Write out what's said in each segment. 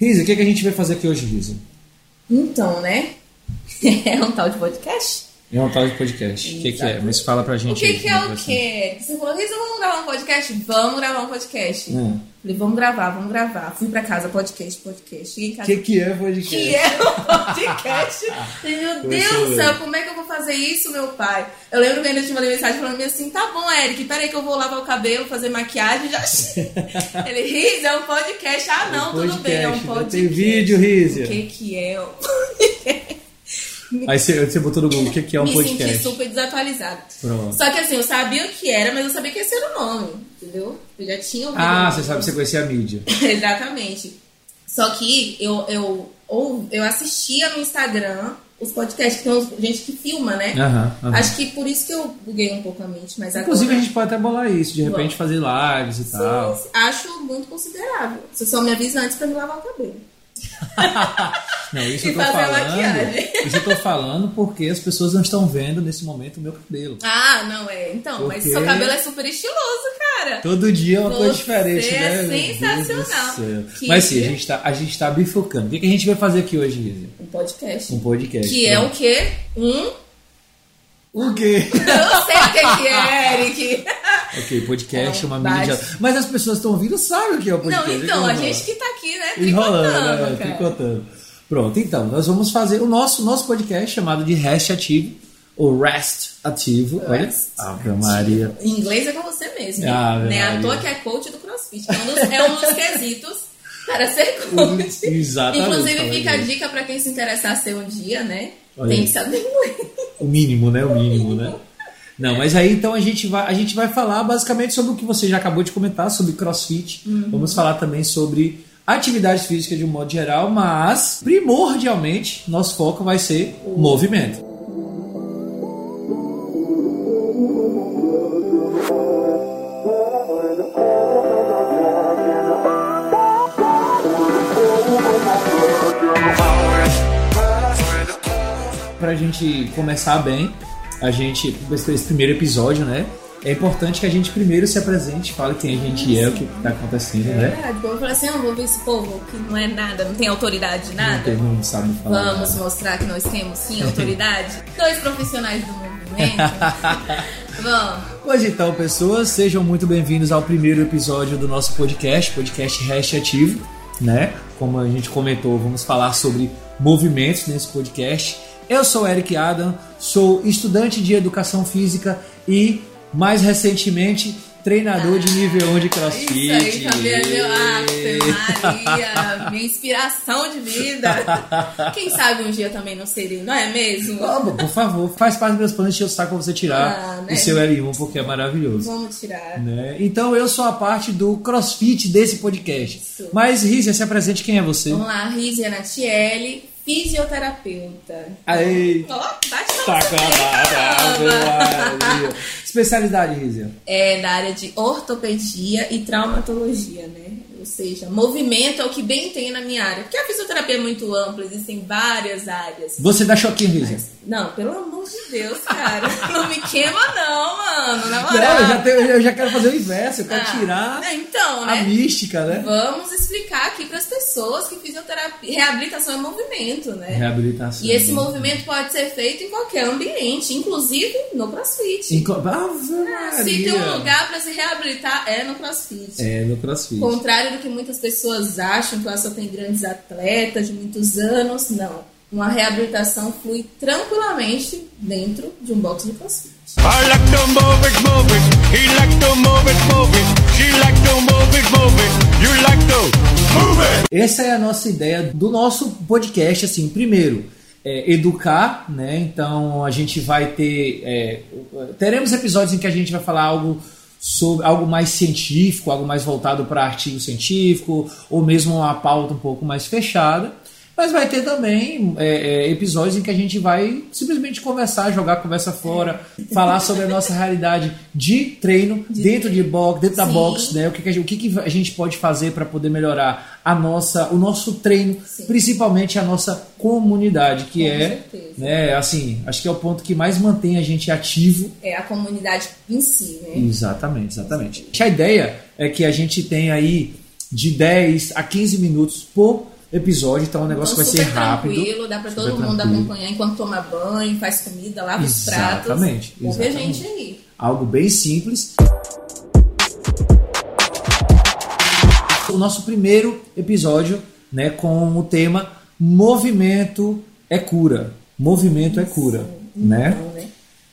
Risa, o que, é que a gente vai fazer aqui hoje, Risa? Então, né? É um tal de podcast? É um tal de podcast. O que, que é? Mas fala pra gente. O que, aí, que como é o quê? Você falou, Risa, vamos gravar um podcast? Vamos gravar um podcast. Hum. Falei, vamos gravar, vamos gravar. Fui pra casa, podcast, podcast. Cheguei em O que, que é podcast? que é um podcast. Meu Eu Deus do céu, como é que eu vou fazer isso, meu pai? Eu lembro que ainda te mandei mensagem falando assim: tá bom, Eric, peraí que eu vou lavar o cabelo, fazer maquiagem já. Ele, Riz, é um podcast. Ah, não, tudo bem, é um Podcast, podcast. Tem vídeo, Rízia. O que, que é um podcast? Aí você, você botou no Google o que, que é um Me podcast. senti super desatualizada. Pronto. Só que assim, eu sabia o que era, mas eu sabia que esse era o nome, entendeu? Eu já tinha ouvido. Ah, você sabe, você conhecia a mídia. Exatamente. Só que eu, eu, ou, eu assistia no Instagram os podcasts, que tem gente que filma, né? Aham. Acho que por isso que eu buguei um pouco a mente, mas Inclusive, a agora... gente pode até bolar isso, de repente fazer lives e tal. Sim, acho muito considerável. Você só me avisa antes pra me lavar o cabelo. Não, isso E eu tô fazer falando. maquiagem. Isso eu tô falando porque as pessoas não estão vendo nesse momento o meu cabelo. Ah, não é. Então, mas Porque- seu cabelo é super estiloso, cara. Todo dia é uma coisa Você diferente, é né? Deus do sensacional. Que Mas sim, a gente, tá, a gente tá bifurcando. O que, que a gente vai fazer aqui hoje, Lizzie? Um podcast. Um podcast. Que é o Pronto. quê? Um... O quê? Eu sei o que que é, Eric. ok, podcast é É um uma mídia. base. Mas as pessoas estão ouvindo sabem o que é o podcast. Não, então, a gente que tá aqui, né? Enrolando, Tricotando, né? cara. Tricotando. Pronto, então, nós vamos fazer o nosso, nosso podcast chamado de Rest Ativo, ou Rest Ativo. Olha, Rest Ave Maria. Em inglês é com você mesmo. Ah, né? Maria. À toa que é coach do CrossFit. É um dos, é um dos quesitos para ser coach. Exatamente, Inclusive, fica a dica para quem se interessar a ser um dia, né? Olha Tem que saber inglês. O mínimo, né? O mínimo, né? Não, mas aí então a gente vai, a gente vai falar basicamente sobre o que você já acabou de comentar, sobre crossfit. Uhum. Vamos falar também sobre atividades físicas de um modo geral, mas primordialmente nosso foco vai ser movimento. Pra gente começar bem, a gente, esse primeiro episódio, né? É importante que a gente primeiro se apresente, fale quem a gente é, o que tá acontecendo, né? Verdade. Eu falei assim: eu vou ver esse povo que não é nada, não tem autoridade de Não nada. tem, não sabe falar. Vamos nada. mostrar que nós temos sim autoridade. Dois profissionais do movimento. Vamos. Pois então, pessoas, sejam muito bem-vindos ao primeiro episódio do nosso podcast, podcast Hash Ativo, né? Como a gente comentou, vamos falar sobre movimentos nesse podcast. Eu sou Eric Adam, sou estudante de educação física e, mais recentemente, treinador de nível 1 de crossfit. Isso aí também é meu Ave Maria, minha inspiração de vida. Quem sabe um dia também não seria, não é mesmo? Ah, por favor, faz parte dos meus planos encher o saco pra você tirar Ah, né? o seu L1, porque é maravilhoso. Vamos tirar. né? Então eu sou a parte do crossfit desse podcast. Isso. Mas, Rízia, se apresente quem é você. Vamos lá, Rizia Natiele, fisioterapeuta. Aí, Ó, bate na tá. Especialidade, Rízia. É da área de ortopedia e traumatologia, né? Ou seja, movimento é o que bem tem na minha área. Porque a fisioterapia é muito ampla, existem várias áreas. Você dá choquinho, Rízia. Não, pelo amor de Deus, cara. Não me queima, não, mano. Na Não, moral. eu já, tenho- eu já quero fazer o inverso, eu quero Ah, tirar é, então, a né? mística, né? Vamos explicar aqui para as pessoas que fisioterapia, reabilitação é movimento, né? Reabilitação. E esse movimento pode ser feito em qualquer ambiente, inclusive no CrossFit. Inco... Ah, Se tem um lugar para se reabilitar, é no CrossFit. É, no crossfit. Contrário do que muitas pessoas acham, que lá só tem grandes atletas de muitos anos, não. Uma reabilitação flui tranquilamente dentro de um box de CrossFit. Essa é a nossa ideia do nosso podcast, assim, primeiro, é, educar, né? Então a gente vai ter. é, teremos episódios em que a gente vai falar algo sobre algo mais científico, algo mais voltado para artigo científico, ou mesmo uma pauta um pouco mais fechada. Mas vai ter também é, é, episódios em que a gente vai simplesmente conversar, jogar a conversa fora, falar sobre a nossa realidade de treino dentro de box, dentro da Sim. box, né? O que, que a gente, o que, que a gente pode fazer para poder melhorar a nossa, o nosso treino, Sim. principalmente a nossa comunidade, que Com é, certeza. né? Assim, acho que é o ponto que mais mantém a gente ativo É a comunidade em si, né? Exatamente, exatamente. A ideia é que a gente tenha aí de 10 a 15 minutos por episódio, então o negócio Então, vai ser rápido. tranquilo, dá super todo mundo tranquilo. acompanhar enquanto toma banho, faz comida, lava os pratos. Exatamente, Ouve a exatamente. gente aí. Algo bem simples. O nosso primeiro episódio, né, com o tema Movimento é cura. Movimento é cura, né? Então, né?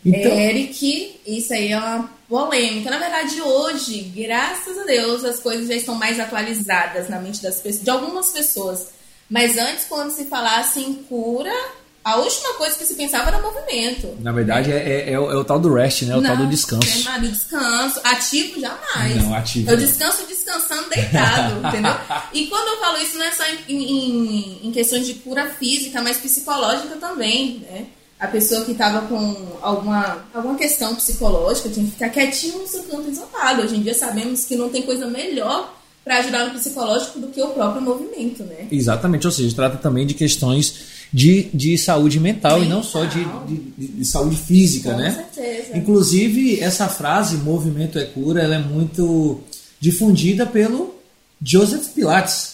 Então, Eric, isso aí é uma polêmica. Na verdade, hoje, graças a Deus, as coisas já estão mais atualizadas na mente das pessoas, de algumas pessoas. Mas antes, quando se falasse em cura, a última coisa que se pensava era movimento. na verdade, é, é- é o, é o tal do rest, né? O tal do Não, descanso. é descanso. Ativo jamais. Não, ativo Eu não. descanso descansando deitado, entendeu? E quando eu falo isso, não é só em, em- em questões de cura física, mas psicológica também, né? A pessoa que estava com alguma, alguma questão psicológica tinha que ficar quietinho no seu canto isolado. Hoje em dia sabemos que não tem coisa melhor para ajudar no psicológico do que o próprio movimento, né? Exatamente, ou seja, trata também de questões de, de saúde mental, e não só de, Mental. de, de- de saúde física, Com né? certeza. Inclusive, essa frase, movimento é cura, ela é muito difundida pelo Joseph Pilates.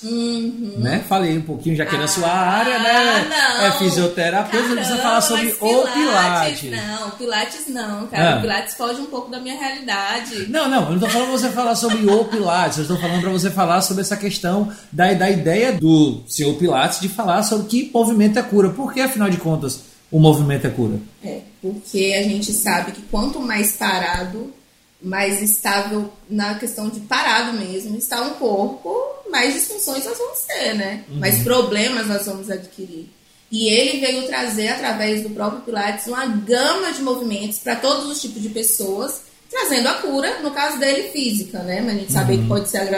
Né? Falei um pouquinho, já que é na sua área, né? Uhum. Ah. É fisioterapeuta, Caramba, precisa falar sobre mas o Pilates. Não, Pilates não, cara. Ah. O Pilates foge um pouco da minha realidade. Não, não, eu não tô falando pra você falar sobre o Pilates, eu estou falando para você falar sobre essa questão da, da ideia do senhor Pilates de falar sobre que movimento é cura. Por que, afinal de contas, o movimento é cura? É, porque a gente sabe que quanto mais parado, mais estável na questão de parado mesmo está um corpo, mais disfunções nós vamos ter, né? Mais problemas nós vamos adquirir. E ele veio trazer, através do próprio Pilates, uma gama de movimentos para todos os tipos de pessoas, trazendo a cura, no caso dele, física, né? Mas a gente sabe que pode ser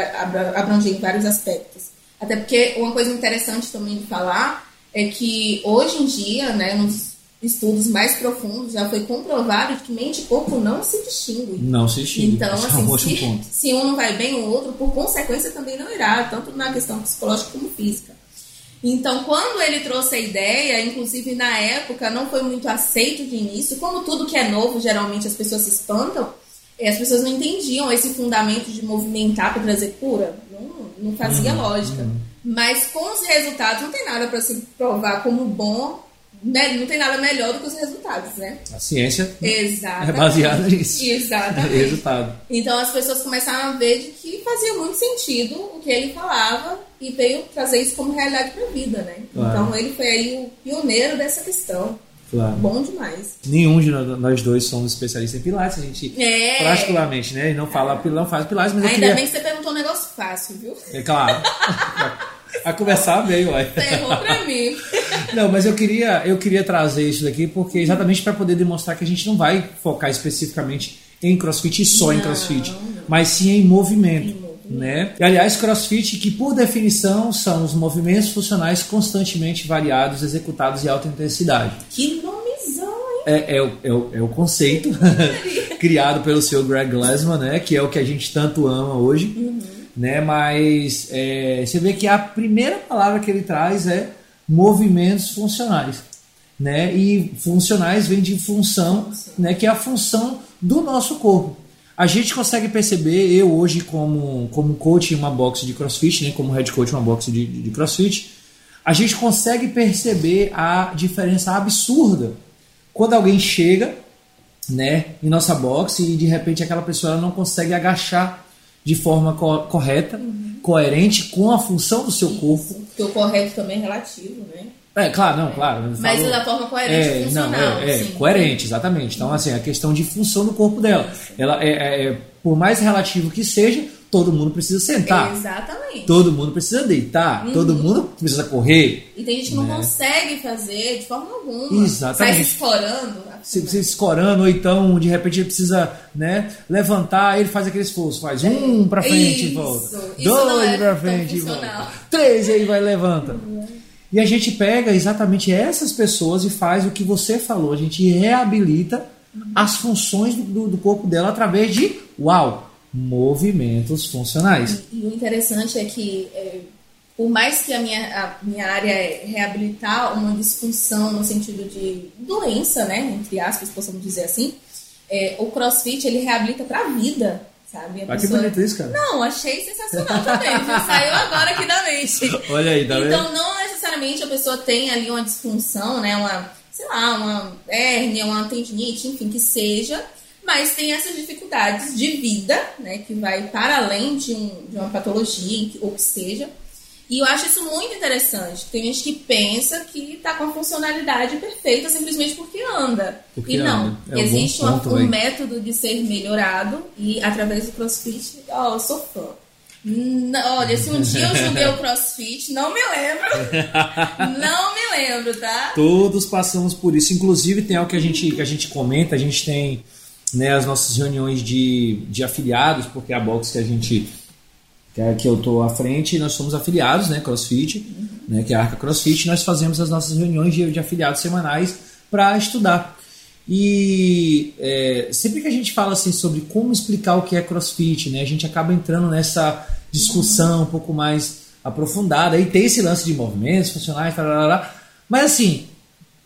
abranger em vários aspectos. Até porque uma coisa interessante também de falar é que hoje em dia, né, nos estudos mais profundos, já foi comprovado que mente e corpo não se distinguem. Não se distingue. Então, assim, se, se um não vai bem, o outro, por consequência, também não irá, tanto na questão psicológica como física. Então, quando ele trouxe a ideia, inclusive na época não foi muito aceito de início, como tudo que é novo, geralmente as pessoas se espantam, eh, as pessoas não entendiam esse fundamento de movimentar para trazer cura, não, não fazia Uhum, lógica. Mas com os resultados, não tem nada para se provar como bom? Não tem nada melhor do que os resultados, né? A ciência Exatamente. é baseada nisso. Exatamente. Resultado. Então as pessoas começaram a ver de que fazia muito sentido o que ele falava e veio trazer isso como realidade para a vida, né? Claro. Então ele foi aí o pioneiro dessa questão. Claro. Bom demais. Nenhum de nós dois somos especialistas em Pilates, a gente É. particularmente, né? Não fala, não faz Pilates, mas Ainda queria. bem que você perguntou um negócio fácil, viu? É claro. A conversar veio, ué. Você errou pra mim. Não, mas eu queria, eu queria trazer isso daqui porque exatamente para poder demonstrar que a gente não vai focar especificamente em CrossFit e só em Não, CrossFit, não. mas sim em movimento, Em né? E, aliás, CrossFit que por definição são os movimentos funcionais constantemente variados, executados em alta intensidade. Que nomezão, hein? É, é, o, é, o, é o conceito criado pelo seu Greg Glassman, né? Que é o que a gente tanto ama hoje, né? Mas é, você vê que a primeira palavra que ele traz é movimentos funcionais, né? E funcionais vem de função, né? Que é a função do nosso corpo. A gente consegue perceber, eu hoje como, como coach em uma box de crossfit, né? Como head coach em uma box de, de crossfit, a gente consegue perceber a diferença absurda quando alguém chega né, em nossa box e de repente aquela pessoa não consegue agachar de forma co- correta, coerente com a função do seu corpo. Porque o correto também é relativo, né? É, claro, não, claro. Mas falo- da forma coerente é, funcional. não, é, é, coerente, exatamente. Então, assim, a questão de função do corpo dela. Ela é, é- é, por mais relativo que seja, todo mundo precisa sentar. Exatamente. Todo mundo precisa deitar, todo mundo precisa correr. E tem gente que não Né? consegue fazer de forma alguma. Exatamente. Sai se escorando. se, se escorando, ou então de repente ele precisa né, levantar, ele faz aquele esforço, faz um pra frente e Isso. volta, Isso não dois é pra frente e volta, três e aí vai e levanta. E a gente pega exatamente essas pessoas e faz o que você falou, a gente reabilita as funções do, do corpo dela através de, uau, movimentos funcionais. E o interessante é que, é, por mais que a minha, a minha área é reabilitar uma disfunção no sentido de doença, né, entre aspas, possamos dizer assim, é, o CrossFit ele reabilita para a vida, sabe? A que pessoa- bonito isso, cara. Não, achei sensacional também. Saiu agora aqui da mente. Olha aí, tá vendo? Então, não necessariamente a pessoa tem ali uma disfunção, né? Uma, sei lá, uma hérnia, uma tendinite, enfim, que seja. Mas tem essas dificuldades de vida, né? Que vai para além de, um- de uma patologia, ou que seja. E eu acho isso muito interessante. Tem gente que pensa que tá com a funcionalidade perfeita simplesmente porque anda. Porque e não, anda. É um existe um véi. método de ser melhorado e através do CrossFit, ó, eu sou fã. Não, olha, se um dia eu julguei o CrossFit, não me lembro. Não me lembro, tá? Todos passamos por isso. Inclusive, tem algo que a gente, que a gente comenta, a gente tem né, as nossas reuniões de, de afiliados, porque é a box que a gente. Que, é, que eu tô à frente, nós somos afiliados, né? CrossFit, né, que é a Arca CrossFit, nós fazemos as nossas reuniões de, de afiliados semanais para estudar. E é, sempre que a gente fala assim sobre como explicar o que é CrossFit, né, a gente acaba entrando nessa discussão um pouco mais aprofundada. E tem esse lance de movimentos funcionais, tarará. mas assim,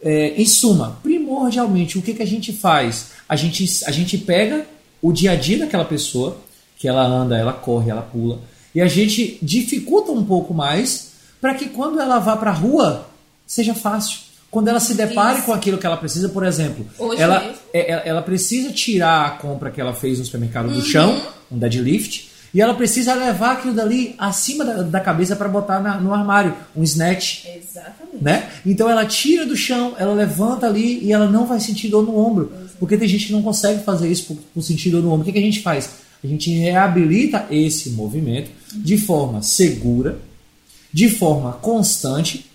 é, em suma, primordialmente, o que, que a gente faz? A gente, a gente pega o dia a dia daquela pessoa, que ela anda, ela corre, ela pula, e a gente dificulta um pouco mais para que quando ela vá para a rua seja fácil. Quando ela se depare Isso. com aquilo que ela precisa, por exemplo, Hoje ela, mesmo. é- ela, ela precisa tirar a compra que ela fez no supermercado Uhum. do chão, um deadlift, e ela precisa levar aquilo dali acima da, da cabeça para botar na- no armário, um snatch Exatamente. né? Então ela tira do chão, ela levanta ali e ela não vai sentir dor no ombro. Porque tem gente que não consegue fazer isso por, por sentir dor no ombro. O que, que a gente faz? A gente reabilita esse movimento de forma segura, de forma constante,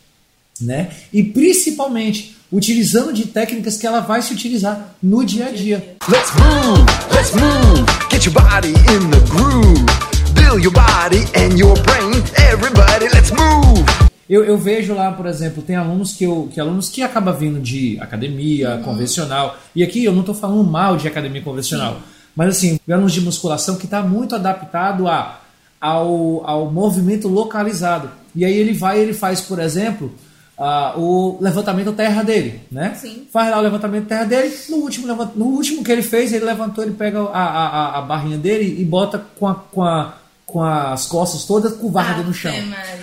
né? E principalmente utilizando de técnicas que ela vai se utilizar no dia a dia. Let's move, let's move. Get your body in the groove. Build your body and your brain. Everybody, let's move. Eu, eu vejo lá, por exemplo, tem alunos que eu, que alunos que acabam vindo de academia convencional. E aqui eu não estou falando mal de academia convencional, mas assim, alunos de musculação que está muito adaptado a, ao, ao movimento localizado. E aí ele vai, ele faz, por exemplo, ah, o levantamento terra dele, né? Sim. Faz lá o levantamento terra dele. No último, no último que ele fez, ele levantou, ele pega a, a, a- barrinha dele e bota com, a, com, a, com as costas todas curvadas no Ave chão.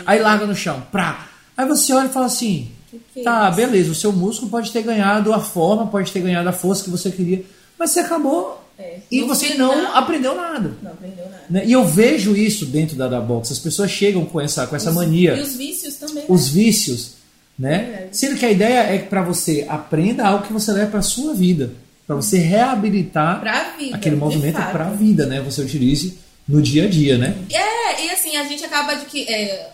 Aí larga no chão, prá. Aí você olha e fala assim: é tá, isso? beleza, o seu músculo pode ter ganhado a forma, pode ter ganhado a força que você queria, mas você acabou É. e No você não aprendeu nada. Não aprendeu nada. né? E eu vejo isso dentro da, da box. As pessoas chegam com essa, com essa Os- mania E os vícios também. né? os vícios, né? Sendo que a ideia é que para você aprenda algo que você leva para sua vida, para você reabilitar vida, aquele movimento para a vida, né? Você utilize no dia a dia, né? É, e assim, a gente acaba de que, é,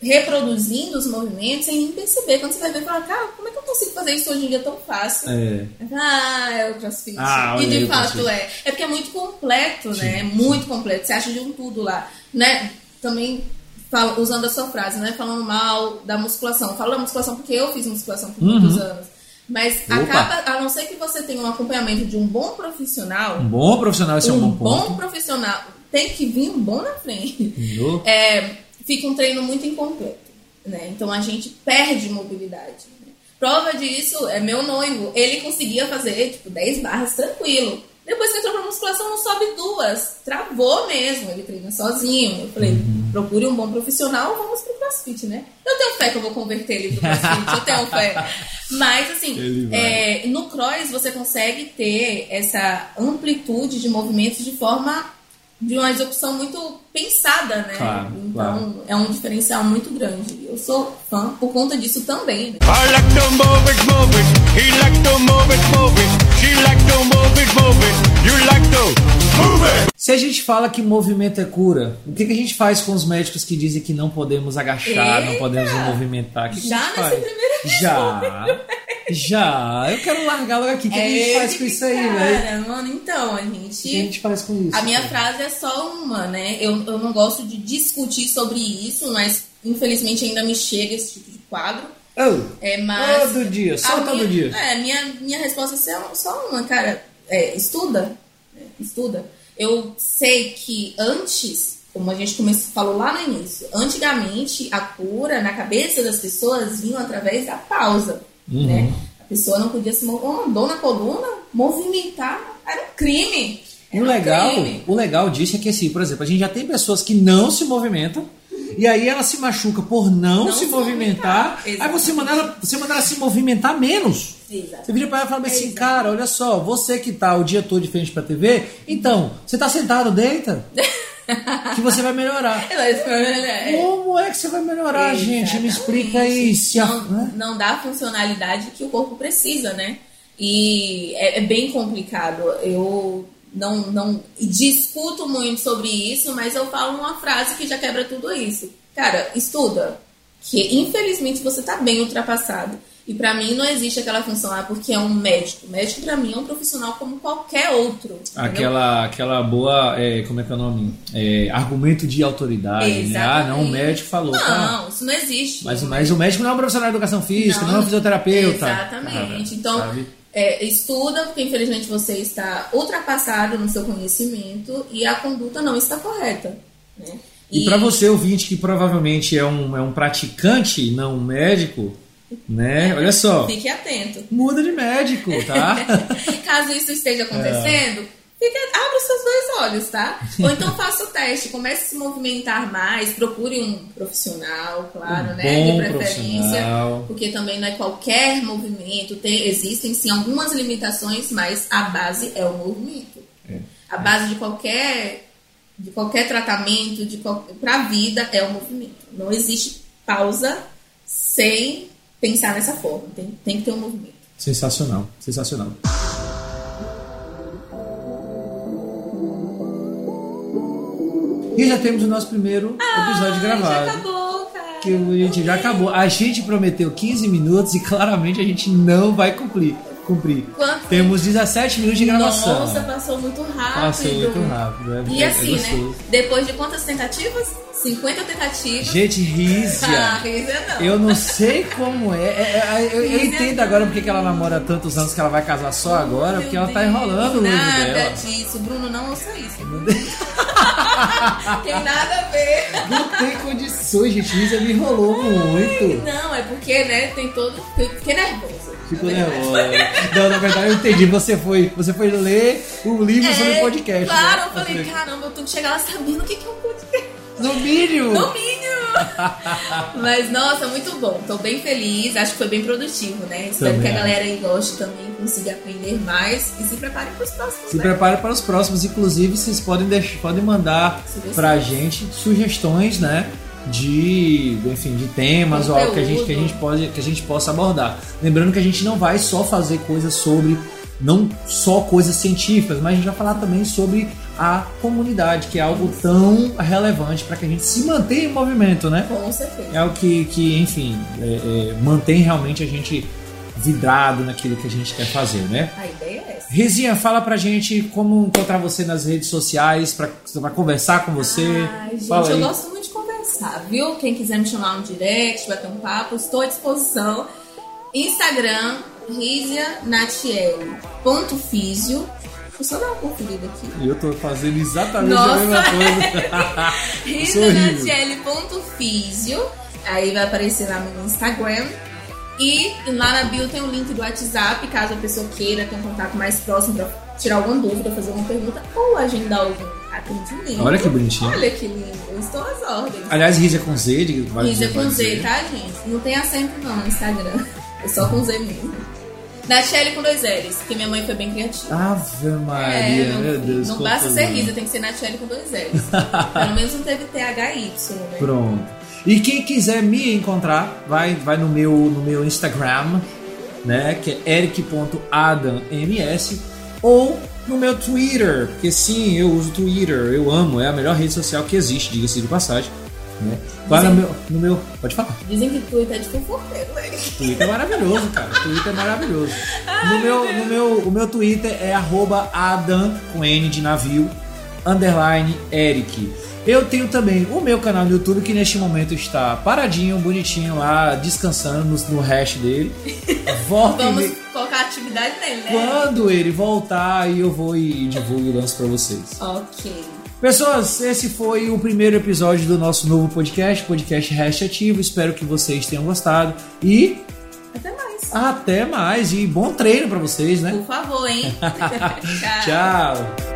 reproduzindo os movimentos sem nem perceber. Quando você vai ver, fala, cara, como é que eu consigo fazer isso hoje em dia tão fácil? É. Ah, é o crossfit. Ah, e de fato é. É porque é muito completo, né? É muito completo. Você acha de um tudo lá. Né? Também fala- usando a sua frase, né? Falando mal da musculação. Falo da musculação porque eu fiz musculação por Uhum. muitos anos. Mas Opa. acaba, a não ser que você tenha um acompanhamento de um bom profissional, Um bom profissional, esse é um um bom ponto. profissional, tem que vir um bom na frente. É, fica um treino muito incompleto. Né? Então a gente perde mobilidade. né? Prova disso é meu noivo. Ele conseguia fazer tipo 10 barras tranquilo. Depois que entrou pra musculação, não sobe duas. Travou mesmo. Ele treina sozinho. Eu falei, Uhum. Procure um bom profissional, vamos pro crossfit, né? Eu tenho fé que eu vou converter ele pro crossfit, eu tenho fé. Mas, assim, é, no cross você consegue ter essa amplitude de movimentos de forma de uma execução muito pensada, né? Claro, então claro. é um diferencial muito grande. Eu sou fã por conta disso também. Né? Se a gente fala que movimento é cura, o que, que a gente faz com os médicos que dizem que não podemos agachar, não Eita! podemos nos movimentar? Que, que Já gente nesse primeiro Já, já. Eu quero largar logo aqui. O que, que a gente faz com isso aí, velho? Cara, mano, então, a O que a gente. gente faz com isso? A minha cara? frase é só uma, né? Eu, eu não gosto de discutir sobre isso, mas infelizmente ainda me chega esse tipo de quadro. Oh, É, mas Todo dia, só todo minha, dia. É, minha, minha resposta é só uma, cara. É, estuda. É, estuda. Eu sei que antes, como a gente começou, falou lá no início, antigamente a cura na cabeça das pessoas vinha através da pausa. Uhum. Né? A pessoa não podia se mover, uma dor na coluna, movimentar era um crime. E o um legal, crime. o legal disso é que, assim, por exemplo, a gente já tem pessoas que não se movimentam. E aí ela se machuca por não, Não se se movimentar. movimentar, Aí você manda, ela, você manda ela se movimentar menos. Exatamente. Você vira pra ela e fala assim, Exatamente. cara, olha só, você que tá o dia todo de frente pra TV, então, você tá sentado, deita. que você vai melhorar. É. Como é que você vai melhorar, gente? Me explica aí. Se a- não, né? não dá a funcionalidade que o corpo precisa, né? E é, é bem complicado. Eu não, não discuto muito sobre isso, mas eu falo uma frase que já quebra tudo isso. Cara, estuda. Que infelizmente você tá bem ultrapassado. E pra mim não existe aquela função, ah, porque é um médico. Médico pra mim é um profissional como qualquer outro. entendeu? Aquela, aquela boa, é, como é que é o nome? É, argumento de autoridade, né? Ah, não, o Exatamente. médico falou. tá? Não, isso não existe. Mas, mas o médico não é um profissional de educação física, não, é um fisioterapeuta. Exatamente. Então, sabe? é, estuda, porque infelizmente você está ultrapassado no seu conhecimento e a conduta não está correta. Né? E, pra você, ouvinte, que provavelmente é um, é um praticante, não um médico, né? Olha só, Fique atento. muda de médico, tá? Caso isso esteja acontecendo, fique, abre os seus dois olhos, tá? Ou então faça o teste, comece a se movimentar mais, procure um profissional, claro, Um né? De preferência. Porque também não é qualquer movimento, tem, existem sim algumas limitações, mas a base é o movimento. É. A base de qualquer de qualquer tratamento, de para a vida é o movimento. Não existe pausa sem pensar nessa forma. Tem, tem que ter um movimento. Sensacional, sensacional. E já temos o nosso primeiro episódio Ai, gravado. Já acabou, cara. que a gente já acabou. A gente prometeu 15 minutos e claramente a gente não vai cumprir. cumprir. Quanto? Temos 17 minutos de gravação. Nossa, passou muito rápido. Passou muito rápido. É, E é- é assim, né? gostoso. Depois de quantas tentativas? 50 tentativas. Gente, Ah, Rízia. Rízia não. Eu não sei como é. É, é, eu, eu entendo agora porque que ela namora tantos anos que ela vai casar só agora, porque ela tá Meu enrolando o Deus, noivo Nada dela. disso. Bruno, não ouça isso. Tem nada a ver. Não tem condições, gente. Rízia me enrolou muito. Não, é porque, né, tem todo. Fiquei nervosa. Ficou nervosa. Não, na verdade eu entendi. Você foi, você foi ler o livro sobre É, podcast. Claro, né? eu falei, caramba, eu tenho que chegar lá sabendo o que que é um podcast. No mínimo. No mínimo! Mas, nossa, muito bom. Tô bem feliz. Acho que foi bem produtivo, né? Espero Também que a galera aí goste também, consiga aprender mais. E se preparem para os próximos. Se né? prepare para os próximos. Inclusive, vocês podem, deixar, podem mandar Sugestões. pra gente sugestões, né? De, enfim, de temas ou algo que a gente, que a gente pode, que a gente possa abordar. Lembrando que a gente não vai só fazer coisas sobre, não só coisas científicas, mas a gente vai falar também sobre a comunidade, que é algo tão relevante para que a gente se mantenha em movimento, né? Com certeza. É o que, que enfim, é- é, mantém realmente a gente vidrado naquilo que a gente quer fazer, né? A ideia é essa. Rizinha, fala pra gente como encontrar você nas redes sociais, pra, pra conversar com você. Ai, gente, fala eu aí. gosto muito de conversar, viu? Quem quiser me chamar no direct, bater um papo, estou à disposição. Instagram, risianatiele.fisio. Eu só dar uma conferida aqui. E eu tô fazendo exatamente Nossa. a mesma coisa. Risianatiele.fisio. Aí vai aparecer lá no Instagram. E lá na bio tem o link do WhatsApp, caso a pessoa queira ter um contato mais próximo pra tirar alguma dúvida, fazer alguma pergunta ou agendar algum atendimento. Olha que bonitinho. Olha que lindo, eu estou às ordens. Aliás, Rizia com Z, Risa dizer, com Z, tá, gente? Não tem acento não no Instagram. É só com Z mesmo. Nachelle com dois L's, porque minha mãe foi bem criativa. Ave Maria, É, não, meu Deus. não basta ser. Risa, tem que ser Nachelle com dois L's. Pelo menos não teve THY, né? Pronto. E quem quiser me encontrar, vai, vai no, meu, no meu Instagram, né? Que é eric.adamms ou no meu Twitter, porque sim, eu uso Twitter, eu amo, é a melhor rede social que existe, diga-se de passagem. Né? No meu, no meu. Pode falar. Dizem que Twitter é de fofoqueiro, né? Twitter é maravilhoso, cara. Twitter é maravilhoso. No meu, no meu, o meu Twitter é arroba Adam, com N de navio, underline Eric. Eu tenho também o meu canal no YouTube, que neste momento está paradinho, bonitinho lá, descansando no, no hash dele. Volta e Vamos me- colocar atividade nele, né? Quando ele voltar, aí eu vou e divulgo e lanço pra vocês. Ok. Pessoas, esse foi o primeiro episódio do nosso novo podcast, podcast Hash Ativo. Espero que vocês tenham gostado e Até mais. até mais. E bom treino pra vocês, né? Por favor, hein? Tchau. Tchau.